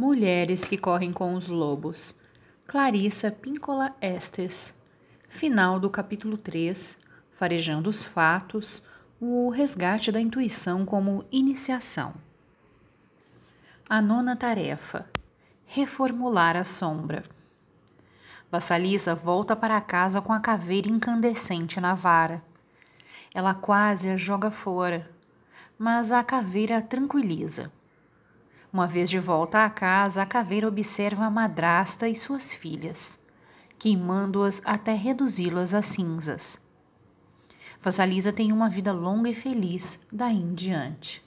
Mulheres que correm com os lobos. Clarissa Píncola Estes. Final do capítulo 3. Farejando os fatos. O resgate da intuição como iniciação. A nona tarefa: reformular a sombra. Vassalisa volta para casa com a caveira incandescente na vara. Ela quase a joga fora, mas a caveira a tranquiliza. Uma vez de volta à casa, a caveira observa a madrasta e suas filhas, queimando-as até reduzi-las a cinzas. Vassalisa tem uma vida longa e feliz daí em diante.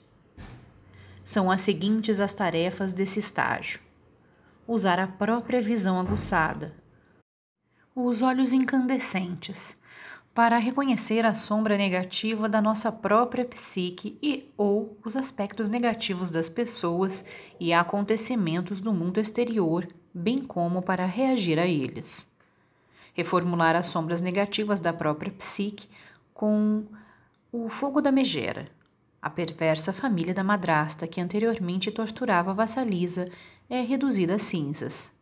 São as seguintes as tarefas desse estágio: usar a própria visão aguçada, os olhos incandescentes, para reconhecer a sombra negativa da nossa própria psique e ou os aspectos negativos das pessoas e acontecimentos do mundo exterior, bem como para reagir a eles. Reformular as sombras negativas da própria psique com o fogo da megera, a perversa família da madrasta que anteriormente torturava vassalisa é reduzida a cinzas.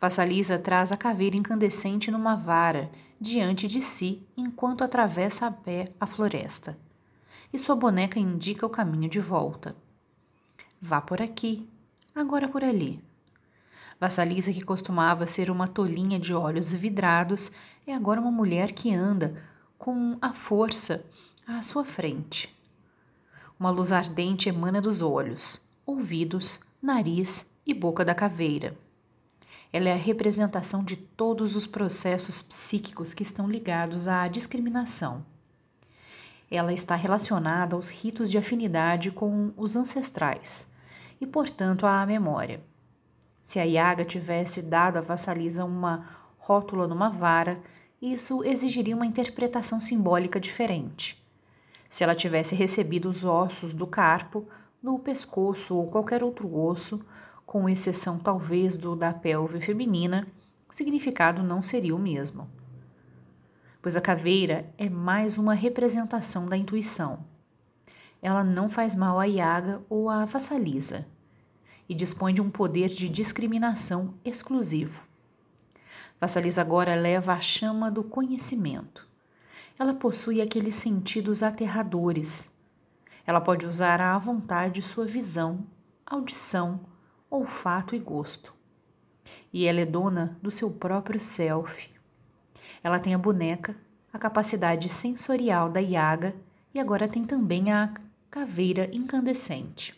Vassalisa traz a caveira incandescente numa vara diante de si enquanto atravessa a pé a floresta. E sua boneca indica o caminho de volta. Vá por aqui, agora por ali. Vassalisa, que costumava ser uma tolinha de olhos vidrados, é agora uma mulher que anda com a força à sua frente. Uma luz ardente emana dos olhos, ouvidos, nariz e boca da caveira. Ela é a representação de todos os processos psíquicos que estão ligados à discriminação. Ela está relacionada aos ritos de afinidade com os ancestrais e, portanto, à memória. Se a Yaga tivesse dado à vassalisa uma rótula numa vara, isso exigiria uma interpretação simbólica diferente. Se ela tivesse recebido os ossos do carpo, no pescoço ou qualquer outro osso, com exceção talvez do da pelve feminina, o significado não seria o mesmo. Pois a caveira é mais uma representação da intuição. Ela não faz mal à Yaga ou à vassalisa e dispõe de um poder de discriminação exclusivo. Vassalisa agora leva a chama do conhecimento. Ela possui aqueles sentidos aterradores. Ela pode usar à vontade sua visão, audição, olfato e gosto. E ela é dona do seu próprio self. Ela tem a boneca, a capacidade sensorial da Yaga e agora tem também a caveira incandescente.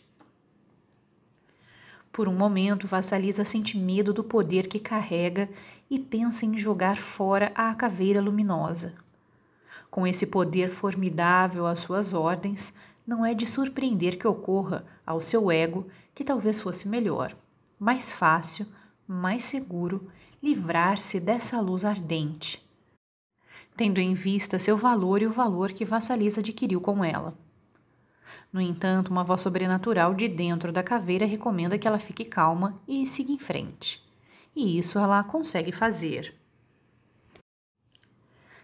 Por um momento, Vassalisa sente medo do poder que carrega e pensa em jogar fora a caveira luminosa. Com esse poder formidável às suas ordens, não é de surpreender que ocorra ao seu ego que talvez fosse melhor, mais fácil, mais seguro livrar-se dessa luz ardente, tendo em vista seu valor e o valor que Vassalisa adquiriu com ela. No entanto, uma voz sobrenatural de dentro da caveira recomenda que ela fique calma e siga em frente. E isso ela consegue fazer.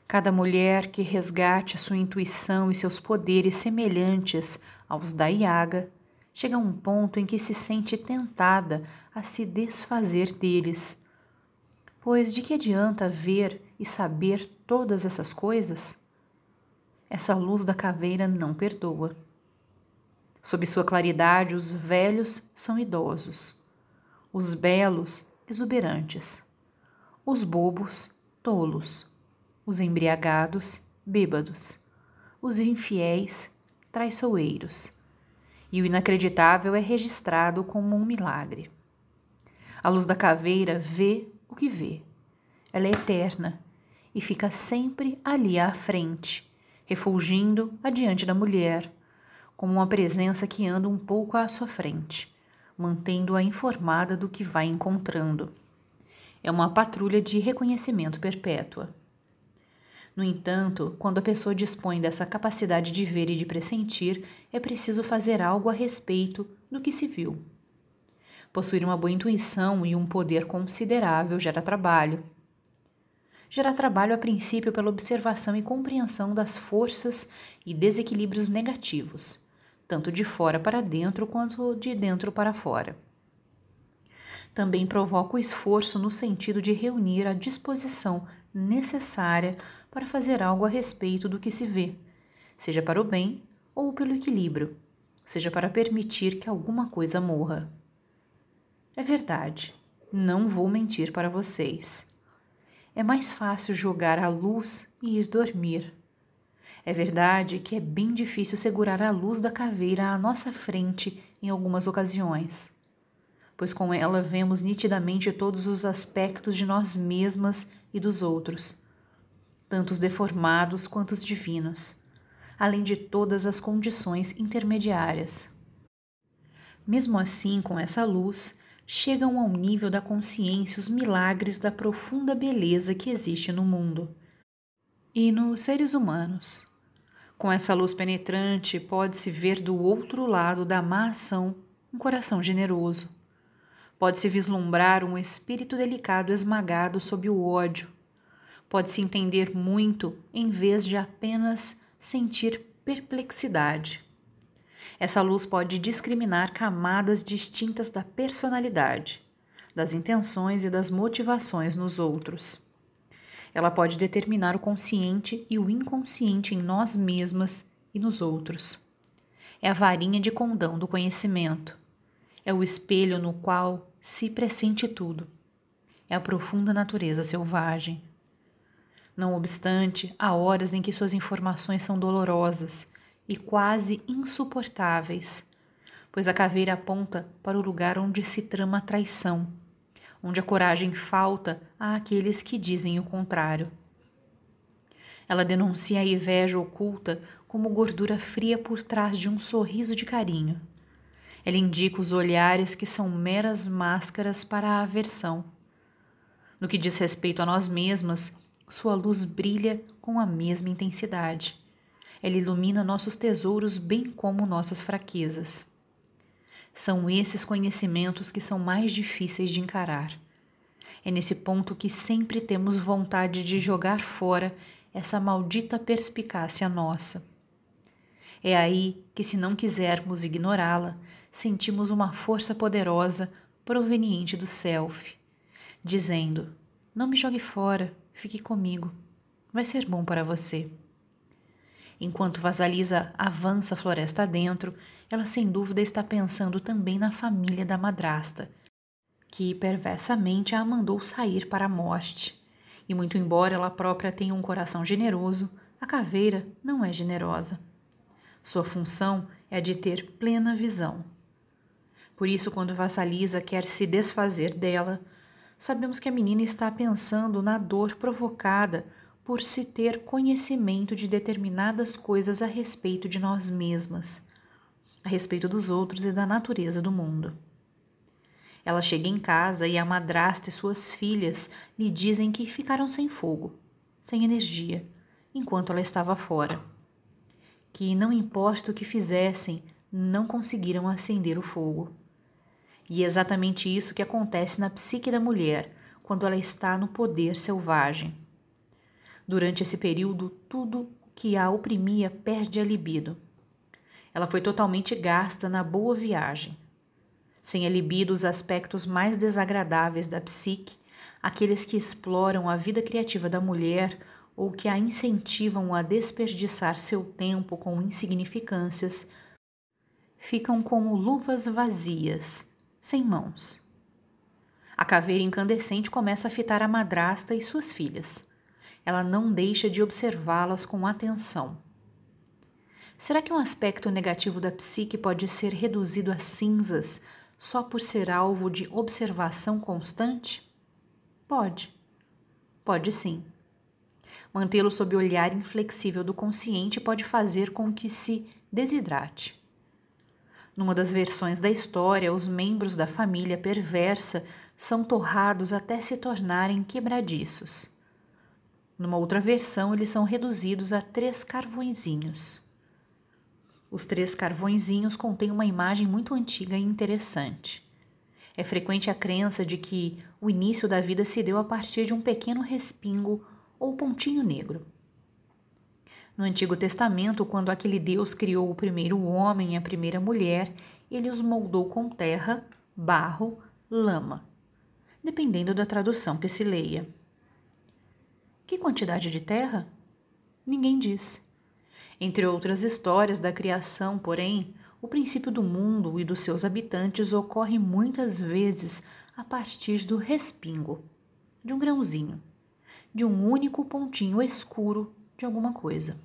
Cada mulher que resgate sua intuição e seus poderes semelhantes aos da Iaga chega a um ponto em que se sente tentada a se desfazer deles. Pois de que adianta ver e saber todas essas coisas? Essa luz da caveira não perdoa. Sob sua claridade, os velhos são idosos, os belos, exuberantes, os bobos, tolos os embriagados, bêbados, os infiéis, traiçoeiros. E o inacreditável é registrado como um milagre. A luz da caveira vê o que vê. Ela é eterna e fica sempre ali à frente, refulgindo adiante da mulher, como uma presença que anda um pouco à sua frente, mantendo-a informada do que vai encontrando. É uma patrulha de reconhecimento perpétua. No entanto, quando a pessoa dispõe dessa capacidade de ver e de pressentir, é preciso fazer algo a respeito do que se viu. Possuir uma boa intuição e um poder considerável gera trabalho. Gera trabalho a princípio pela observação e compreensão das forças e desequilíbrios negativos, tanto de fora para dentro quanto de dentro para fora. também provoca o esforço no sentido de reunir a disposição necessária para fazer algo a respeito do que se vê, seja para o bem ou pelo equilíbrio, seja para permitir que alguma coisa morra. É verdade, não vou mentir para vocês. É mais fácil jogar a luz e ir dormir. É verdade que é bem difícil segurar a luz da caveira à nossa frente em algumas ocasiões, pois com ela vemos nitidamente todos os aspectos de nós mesmas e dos outros, tanto os deformados quanto os divinos, além de todas as condições intermediárias. Mesmo assim, com essa luz, chegam ao nível da consciência os milagres da profunda beleza que existe no mundo. E nos seres humanos. Com essa luz penetrante, pode-se ver do outro lado da má ação um coração generoso. Pode-se vislumbrar um espírito delicado esmagado sob o ódio. Pode-se entender muito em vez de apenas sentir perplexidade. Essa luz pode discriminar camadas distintas da personalidade, das intenções e das motivações nos outros. Ela pode determinar o consciente e o inconsciente em nós mesmas e nos outros. É a varinha de condão do conhecimento. É o espelho no qual se pressente tudo. É a profunda natureza selvagem. Não obstante, há horas em que suas informações são dolorosas e quase insuportáveis, pois a caveira aponta para o lugar onde se trama a traição, onde a coragem falta àqueles que dizem o contrário. Ela denuncia a inveja oculta como gordura fria por trás de um sorriso de carinho. Ela indica os olhares que são meras máscaras para a aversão. No que diz respeito a nós mesmas, sua luz brilha com a mesma intensidade. Ela ilumina nossos tesouros bem como nossas fraquezas. São esses conhecimentos que são mais difíceis de encarar. É nesse ponto que sempre temos vontade de jogar fora essa maldita perspicácia nossa. É aí que, se não quisermos ignorá-la, sentimos uma força poderosa proveniente do self, dizendo: Não me jogue fora, fique comigo. Vai ser bom para você. Enquanto Vasalisa avança floresta dentro, ela sem dúvida está pensando também na família da madrasta, que perversamente a mandou sair para a morte. E muito embora ela própria tenha um coração generoso, a caveira não é generosa. Sua função é de ter plena visão. Por isso, quando Vassalisa quer se desfazer dela, sabemos que a menina está pensando na dor provocada por se ter conhecimento de determinadas coisas a respeito de nós mesmas, a respeito dos outros e da natureza do mundo. Ela chega em casa e a madrasta e suas filhas lhe dizem que ficaram sem fogo, sem energia, enquanto ela estava fora. Que não importa o que fizessem, não conseguiram acender o fogo. E é exatamente isso que acontece na psique da mulher quando ela está no poder selvagem. Durante esse período, tudo que a oprimia perde a libido. Ela foi totalmente gasta na boa viagem. Sem a libido, os aspectos mais desagradáveis da psique, aqueles que exploram a vida criativa da mulher ou que a incentivam a desperdiçar seu tempo com insignificâncias, ficam como luvas vazias, sem mãos. A caveira incandescente começa a fitar a madrasta e suas filhas ela não deixa de observá-las com atenção. Será que um aspecto negativo da psique pode ser reduzido a cinzas só por ser alvo de observação constante? Pode. Pode sim. Mantê-lo sob o olhar inflexível do consciente pode fazer com que se desidrate. Numa das versões da história, os membros da família perversa são torrados até se tornarem quebradiços. Numa outra versão, eles são reduzidos a três carvõezinhos. Os três carvõezinhos contêm uma imagem muito antiga e interessante. É frequente a crença de que o início da vida se deu a partir de um pequeno respingo ou pontinho negro. No Antigo Testamento, quando aquele Deus criou o primeiro homem e a primeira mulher, ele os moldou com terra, barro, lama. dependendo da tradução que se leia. Que quantidade de terra? Ninguém diz. Entre outras histórias da criação, porém, o princípio do mundo e dos seus habitantes ocorre muitas vezes a partir do respingo, de um grãozinho, de um único pontinho escuro de alguma coisa.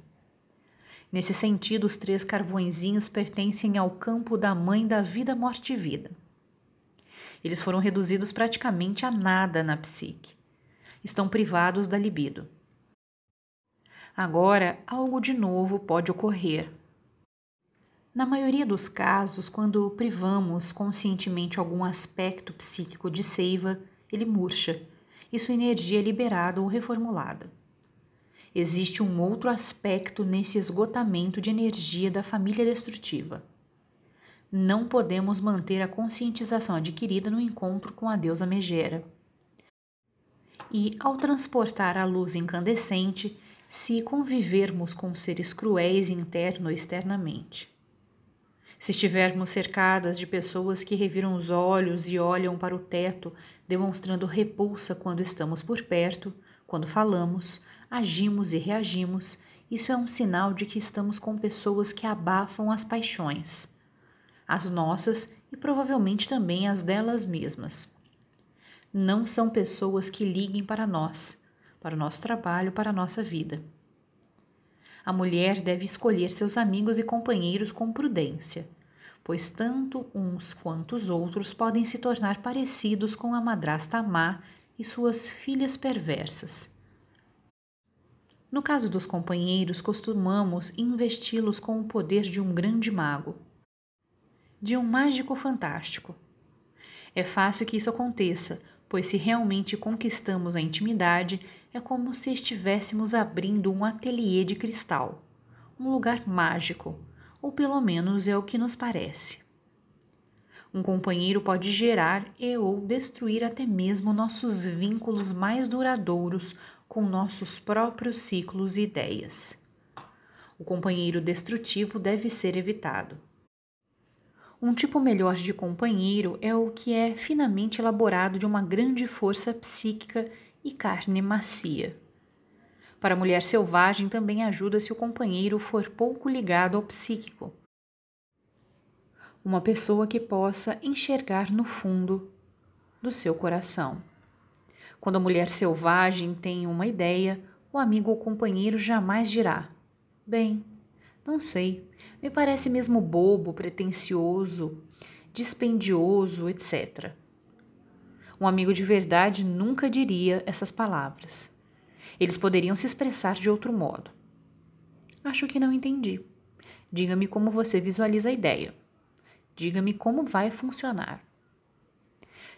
Nesse sentido, os três carvõezinhos pertencem ao campo da mãe da vida, morte e vida. Eles foram reduzidos praticamente a nada na psique. Estão privados da libido. Agora, algo de novo pode ocorrer. Na maioria dos casos, quando privamos conscientemente algum aspecto psíquico de seiva, ele murcha e sua energia é liberada ou reformulada. Existe um outro aspecto nesse esgotamento de energia da família destrutiva não podemos manter a conscientização adquirida no encontro com a deusa Megera. E, ao transportar a luz incandescente, se convivermos com seres cruéis interno ou externamente. Se estivermos cercadas de pessoas que reviram os olhos e olham para o teto, demonstrando repulsa quando estamos por perto, quando falamos, agimos e reagimos, isso é um sinal de que estamos com pessoas que abafam as paixões as nossas e provavelmente também as delas mesmas. Não são pessoas que liguem para nós, para o nosso trabalho, para a nossa vida. A mulher deve escolher seus amigos e companheiros com prudência, pois tanto uns quanto os outros podem se tornar parecidos com a madrasta má e suas filhas perversas. No caso dos companheiros, costumamos investi-los com o poder de um grande mago de um mágico fantástico. É fácil que isso aconteça, pois se realmente conquistamos a intimidade, é como se estivéssemos abrindo um ateliê de cristal, um lugar mágico, ou pelo menos é o que nos parece. Um companheiro pode gerar e ou destruir até mesmo nossos vínculos mais duradouros com nossos próprios ciclos e ideias. O companheiro destrutivo deve ser evitado. Um tipo melhor de companheiro é o que é finamente elaborado de uma grande força psíquica e carne macia. Para a mulher selvagem também ajuda se o companheiro for pouco ligado ao psíquico. Uma pessoa que possa enxergar no fundo do seu coração. Quando a mulher selvagem tem uma ideia, o amigo ou companheiro jamais dirá: Bem, não sei, me parece mesmo bobo, pretensioso, dispendioso, etc. Um amigo de verdade nunca diria essas palavras. Eles poderiam se expressar de outro modo. Acho que não entendi. Diga-me como você visualiza a ideia. Diga-me como vai funcionar.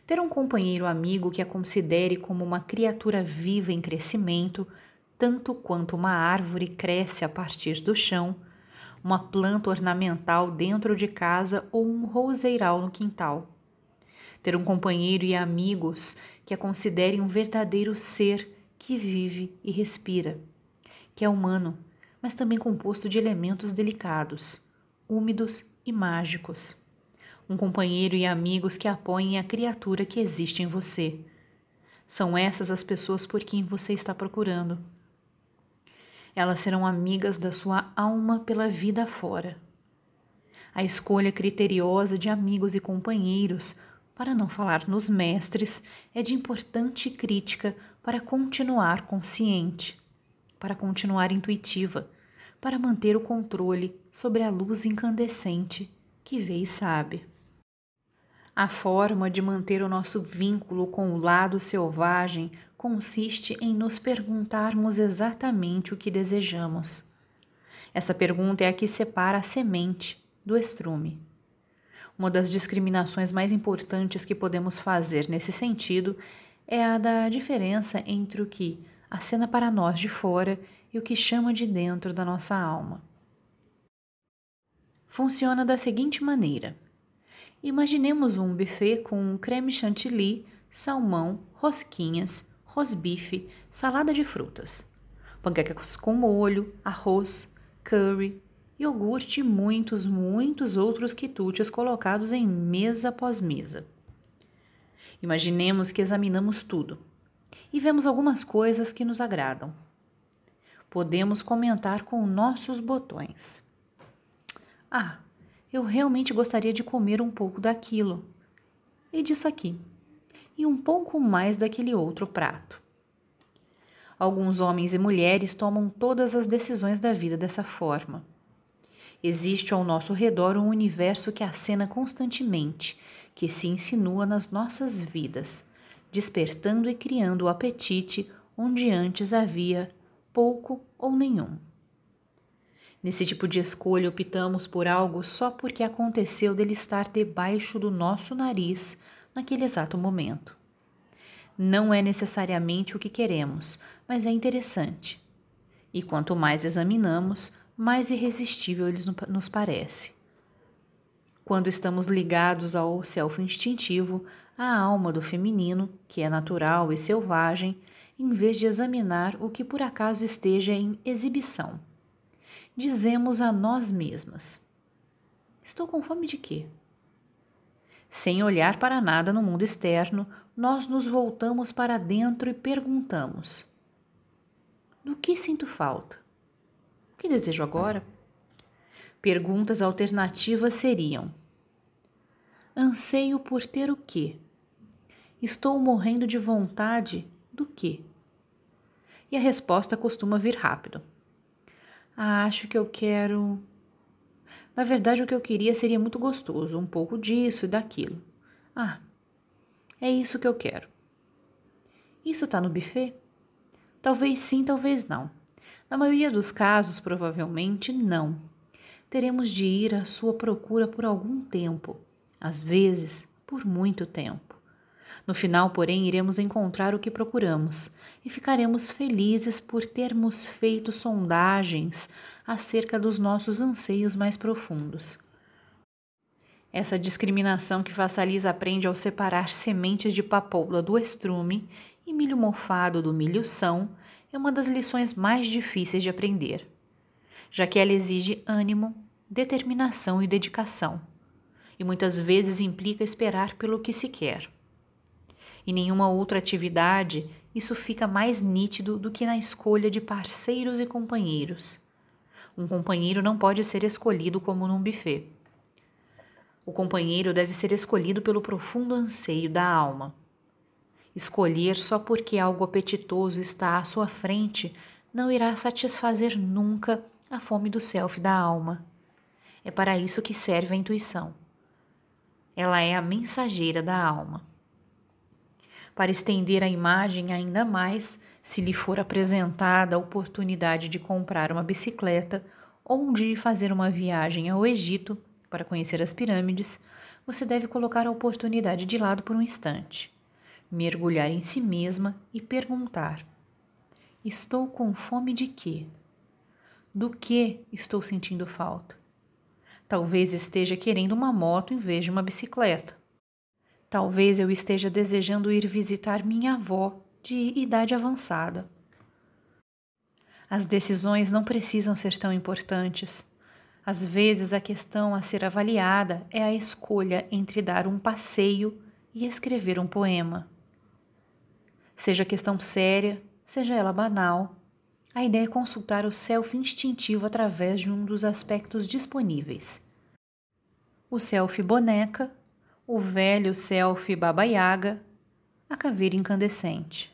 Ter um companheiro amigo que a considere como uma criatura viva em crescimento, tanto quanto uma árvore cresce a partir do chão, uma planta ornamental dentro de casa ou um roseiral no quintal. Ter um companheiro e amigos que a considerem um verdadeiro ser que vive e respira, que é humano, mas também composto de elementos delicados, úmidos e mágicos. Um companheiro e amigos que apoiem a criatura que existe em você. São essas as pessoas por quem você está procurando. Elas serão amigas da sua alma pela vida fora. A escolha criteriosa de amigos e companheiros, para não falar nos mestres, é de importante crítica para continuar consciente, para continuar intuitiva, para manter o controle sobre a luz incandescente que vê e sabe. A forma de manter o nosso vínculo com o lado selvagem consiste em nos perguntarmos exatamente o que desejamos. Essa pergunta é a que separa a semente do estrume. Uma das discriminações mais importantes que podemos fazer nesse sentido é a da diferença entre o que acena para nós de fora e o que chama de dentro da nossa alma. Funciona da seguinte maneira: imaginemos um buffet com creme chantilly, salmão, rosquinhas, rosbife, salada de frutas, panquecas com molho, arroz, curry, iogurte e muitos, muitos outros quitutes colocados em mesa após mesa. Imaginemos que examinamos tudo e vemos algumas coisas que nos agradam. Podemos comentar com nossos botões. Ah, eu realmente gostaria de comer um pouco daquilo e disso aqui, e um pouco mais daquele outro prato. Alguns homens e mulheres tomam todas as decisões da vida dessa forma. Existe ao nosso redor um universo que acena constantemente, que se insinua nas nossas vidas, despertando e criando o apetite onde antes havia pouco ou nenhum. Nesse tipo de escolha, optamos por algo só porque aconteceu dele estar debaixo do nosso nariz naquele exato momento. Não é necessariamente o que queremos, mas é interessante. E quanto mais examinamos, mais irresistível ele nos parece. Quando estamos ligados ao self instintivo, à alma do feminino, que é natural e selvagem, em vez de examinar o que por acaso esteja em exibição. Dizemos a nós mesmas: Estou com fome de quê? Sem olhar para nada no mundo externo, nós nos voltamos para dentro e perguntamos: Do que sinto falta? que desejo agora? Perguntas alternativas seriam: Anseio por ter o quê? Estou morrendo de vontade do quê? E a resposta costuma vir rápido. Ah, acho que eu quero. Na verdade, o que eu queria seria muito gostoso, um pouco disso e daquilo. Ah, é isso que eu quero. Isso está no buffet? Talvez sim, talvez não. Na maioria dos casos, provavelmente não. Teremos de ir à sua procura por algum tempo, às vezes por muito tempo. No final, porém, iremos encontrar o que procuramos e ficaremos felizes por termos feito sondagens acerca dos nossos anseios mais profundos. Essa discriminação que Vassalisa aprende ao separar sementes de papoula do estrume e milho mofado do milho são é uma das lições mais difíceis de aprender, já que ela exige ânimo, determinação e dedicação, e muitas vezes implica esperar pelo que se quer. Em nenhuma outra atividade isso fica mais nítido do que na escolha de parceiros e companheiros. Um companheiro não pode ser escolhido como num buffet. O companheiro deve ser escolhido pelo profundo anseio da alma Escolher só porque algo apetitoso está à sua frente não irá satisfazer nunca a fome do self da alma. É para isso que serve a intuição. Ela é a mensageira da alma. Para estender a imagem ainda mais, se lhe for apresentada a oportunidade de comprar uma bicicleta ou de fazer uma viagem ao Egito para conhecer as pirâmides, você deve colocar a oportunidade de lado por um instante mergulhar em si mesma e perguntar: Estou com fome de quê? Do que estou sentindo falta? Talvez esteja querendo uma moto em vez de uma bicicleta. Talvez eu esteja desejando ir visitar minha avó de idade avançada. As decisões não precisam ser tão importantes. Às vezes, a questão a ser avaliada é a escolha entre dar um passeio e escrever um poema. Seja questão séria, seja ela banal, a ideia é consultar o self instintivo através de um dos aspectos disponíveis. O self boneca, o velho self baba yaga, a caveira incandescente.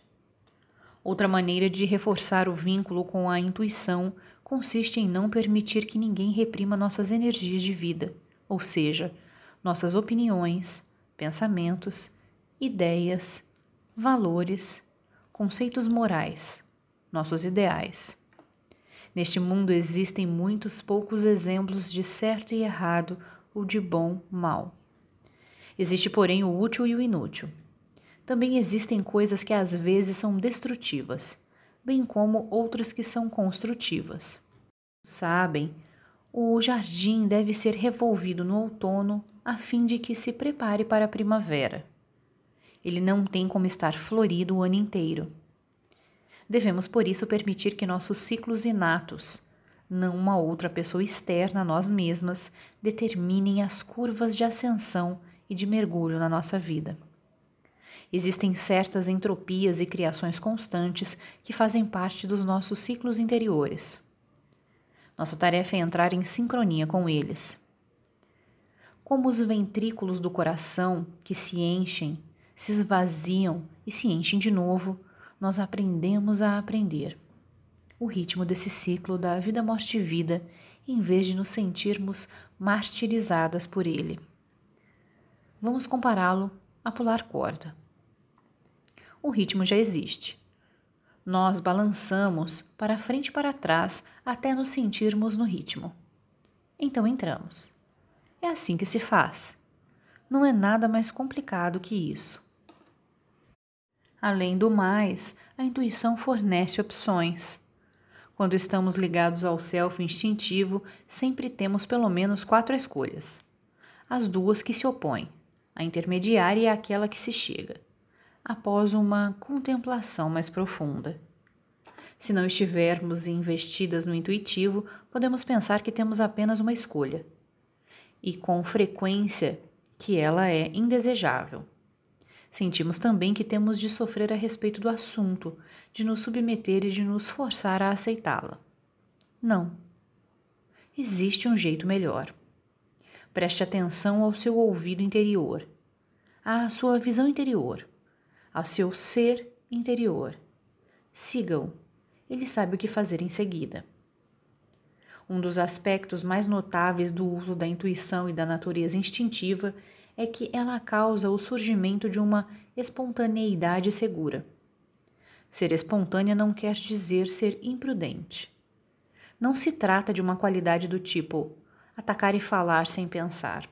Outra maneira de reforçar o vínculo com a intuição consiste em não permitir que ninguém reprima nossas energias de vida, ou seja, nossas opiniões, pensamentos, ideias, valores, conceitos morais, nossos ideais. Neste mundo existem muitos poucos exemplos de certo e errado ou de bom mal. Existe, porém, o útil e o inútil. Também existem coisas que às vezes são destrutivas, bem como outras que são construtivas. Sabem, o jardim deve ser revolvido no outono a fim de que se prepare para a primavera. Ele não tem como estar florido o ano inteiro. Devemos, por isso, permitir que nossos ciclos inatos, não uma outra pessoa externa a nós mesmas, determinem as curvas de ascensão e de mergulho na nossa vida. Existem certas entropias e criações constantes que fazem parte dos nossos ciclos interiores. Nossa tarefa é entrar em sincronia com eles. Como os ventrículos do coração que se enchem, se esvaziam e se enchem de novo, nós aprendemos a aprender. O ritmo desse ciclo da vida, morte e vida, em vez de nos sentirmos martirizadas por ele. Vamos compará-lo a pular corda. O ritmo já existe. Nós balançamos para frente e para trás até nos sentirmos no ritmo. Então entramos. É assim que se faz. Não é nada mais complicado que isso. Além do mais, a intuição fornece opções. Quando estamos ligados ao self instintivo, sempre temos pelo menos quatro escolhas. As duas que se opõem, a intermediária é aquela que se chega, após uma contemplação mais profunda. Se não estivermos investidas no intuitivo, podemos pensar que temos apenas uma escolha, e com frequência que ela é indesejável. Sentimos também que temos de sofrer a respeito do assunto, de nos submeter e de nos forçar a aceitá-la. Não. Existe um jeito melhor. Preste atenção ao seu ouvido interior, à sua visão interior, ao seu ser interior. Siga-o. Ele sabe o que fazer em seguida. Um dos aspectos mais notáveis do uso da intuição e da natureza instintiva é que ela causa o surgimento de uma espontaneidade segura. Ser espontânea não quer dizer ser imprudente. Não se trata de uma qualidade do tipo atacar e falar sem pensar.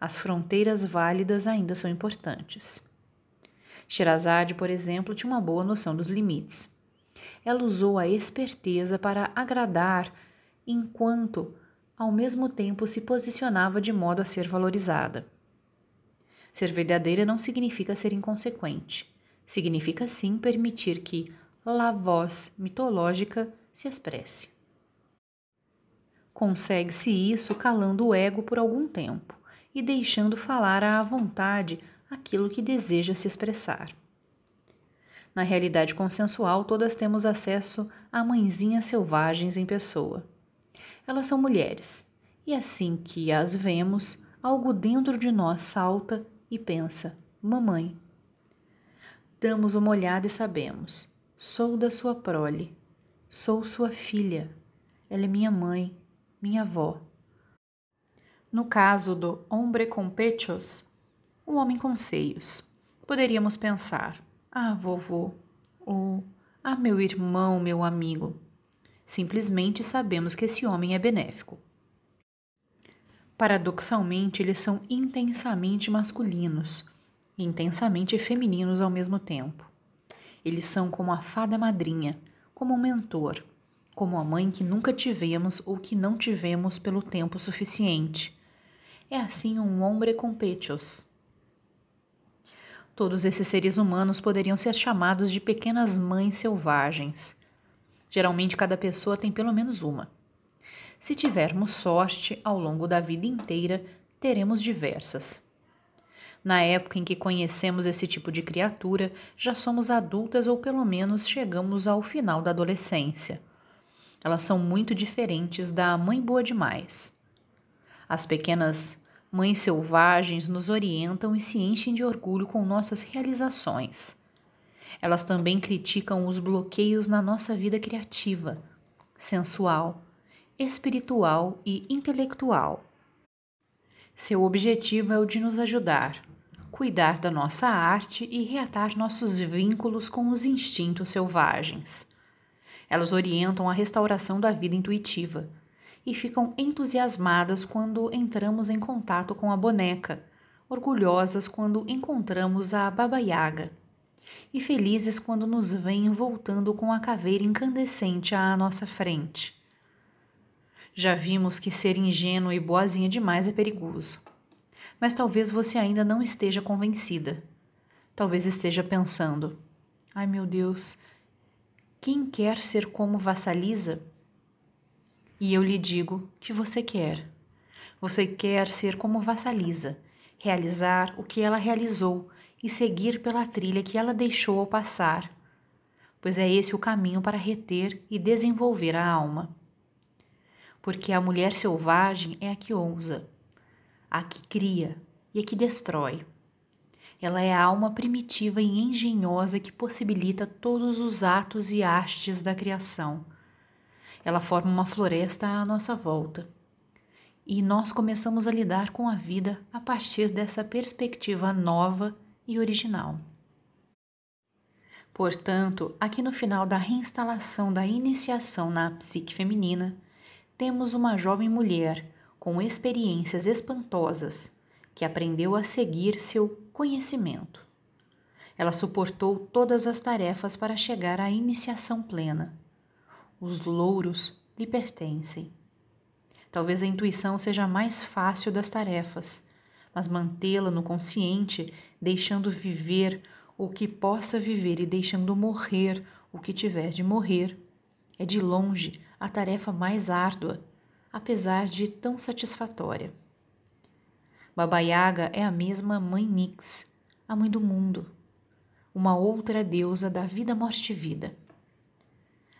As fronteiras válidas ainda são importantes. Sherazade, por exemplo, tinha uma boa noção dos limites. Ela usou a esperteza para agradar enquanto, ao mesmo tempo, se posicionava de modo a ser valorizada. Ser verdadeira não significa ser inconsequente. Significa sim permitir que a voz mitológica se expresse. Consegue-se isso calando o ego por algum tempo e deixando falar à vontade aquilo que deseja se expressar. Na realidade consensual, todas temos acesso a mãezinhas selvagens em pessoa. Elas são mulheres, e assim que as vemos, algo dentro de nós salta e pensa: Mamãe. Damos uma olhada e sabemos: Sou da sua prole, sou sua filha, ela é minha mãe, minha avó. No caso do hombre com pechos, o homem com seios, poderíamos pensar: Ah, vovô, ou Ah, meu irmão, meu amigo. Simplesmente sabemos que esse homem é benéfico. Paradoxalmente, eles são intensamente masculinos e intensamente femininos ao mesmo tempo. Eles são como a fada madrinha, como um mentor, como a mãe que nunca tivemos ou que não tivemos pelo tempo suficiente. É assim um hombre com pechos. Todos esses seres humanos poderiam ser chamados de pequenas mães selvagens. Geralmente, cada pessoa tem pelo menos uma. Se tivermos sorte, ao longo da vida inteira, teremos diversas. Na época em que conhecemos esse tipo de criatura, já somos adultas ou pelo menos chegamos ao final da adolescência. Elas são muito diferentes da mãe boa demais. As pequenas mães selvagens nos orientam e se enchem de orgulho com nossas realizações. Elas também criticam os bloqueios na nossa vida criativa, sensual, espiritual e intelectual. Seu objetivo é o de nos ajudar, cuidar da nossa arte e reatar nossos vínculos com os instintos selvagens. Elas orientam a restauração da vida intuitiva e ficam entusiasmadas quando entramos em contato com a boneca, orgulhosas quando encontramos a Baba Yaga e felizes quando nos veem voltando com a caveira incandescente à nossa frente. Já vimos que ser ingênua e boazinha demais é perigoso. Mas talvez você ainda não esteja convencida. Talvez esteja pensando: ai meu Deus, quem quer ser como Vassalisa? E eu lhe digo que você quer. Você quer ser como Vassalisa, realizar o que ela realizou e seguir pela trilha que ela deixou ao passar, pois é esse o caminho para reter e desenvolver a alma. Porque a mulher selvagem é a que ousa, a que cria e a que destrói. Ela é a alma primitiva e engenhosa que possibilita todos os atos e artes da criação. Ela forma uma floresta à nossa volta. E nós começamos a lidar com a vida a partir dessa perspectiva nova e original. Portanto, aqui no final da reinstalação da iniciação na psique feminina, temos uma jovem mulher com experiências espantosas que aprendeu a seguir seu conhecimento. Ela suportou todas as tarefas para chegar à iniciação plena. Os louros lhe pertencem. Talvez a intuição seja a mais fácil das tarefas, mas mantê-la no consciente, deixando viver o que possa viver e deixando morrer o que tiver de morrer, é de longe a tarefa mais árdua, apesar de tão satisfatória. Baba Yaga é a mesma mãe Nix, a mãe do mundo, uma outra deusa da vida, morte e vida.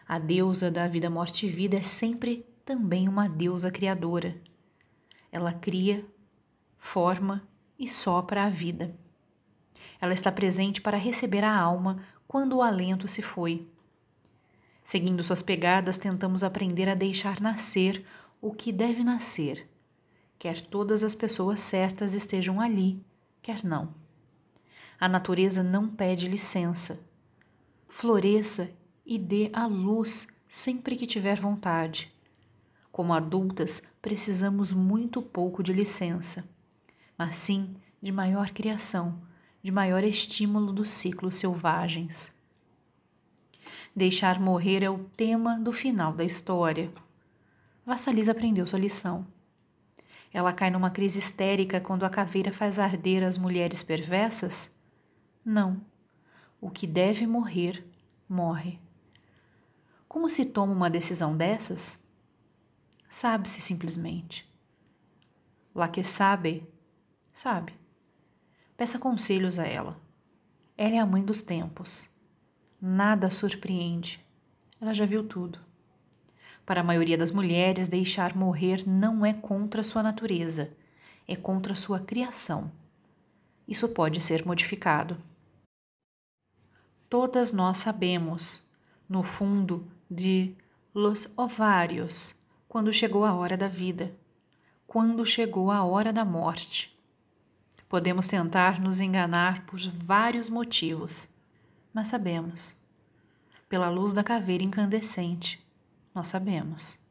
A deusa da vida, morte e vida é sempre também uma deusa criadora. Ela cria forma e sopra a vida. Ela está presente para receber a alma quando o alento se foi. Seguindo suas pegadas, tentamos aprender a deixar nascer o que deve nascer, quer todas as pessoas certas estejam ali, quer não. A natureza não pede licença. Floresça e dê a luz sempre que tiver vontade. Como adultas, precisamos muito pouco de licença mas sim de maior criação, de maior estímulo dos ciclos selvagens. Deixar morrer é o tema do final da história. Vassalisa aprendeu sua lição. Ela cai numa crise histérica quando a caveira faz arder as mulheres perversas? Não. O que deve morrer, morre. Como se toma uma decisão dessas? Sabe-se simplesmente. Lá que sabe, sabe? Peça conselhos a ela. Ela é a mãe dos tempos. Nada surpreende. Ela já viu tudo. Para a maioria das mulheres, deixar morrer não é contra sua natureza, é contra sua criação. Isso pode ser modificado. Todas nós sabemos, no fundo de los ovários, quando chegou a hora da vida, quando chegou a hora da morte. Podemos tentar nos enganar por vários motivos, mas sabemos. Pela luz da caveira incandescente, nós sabemos.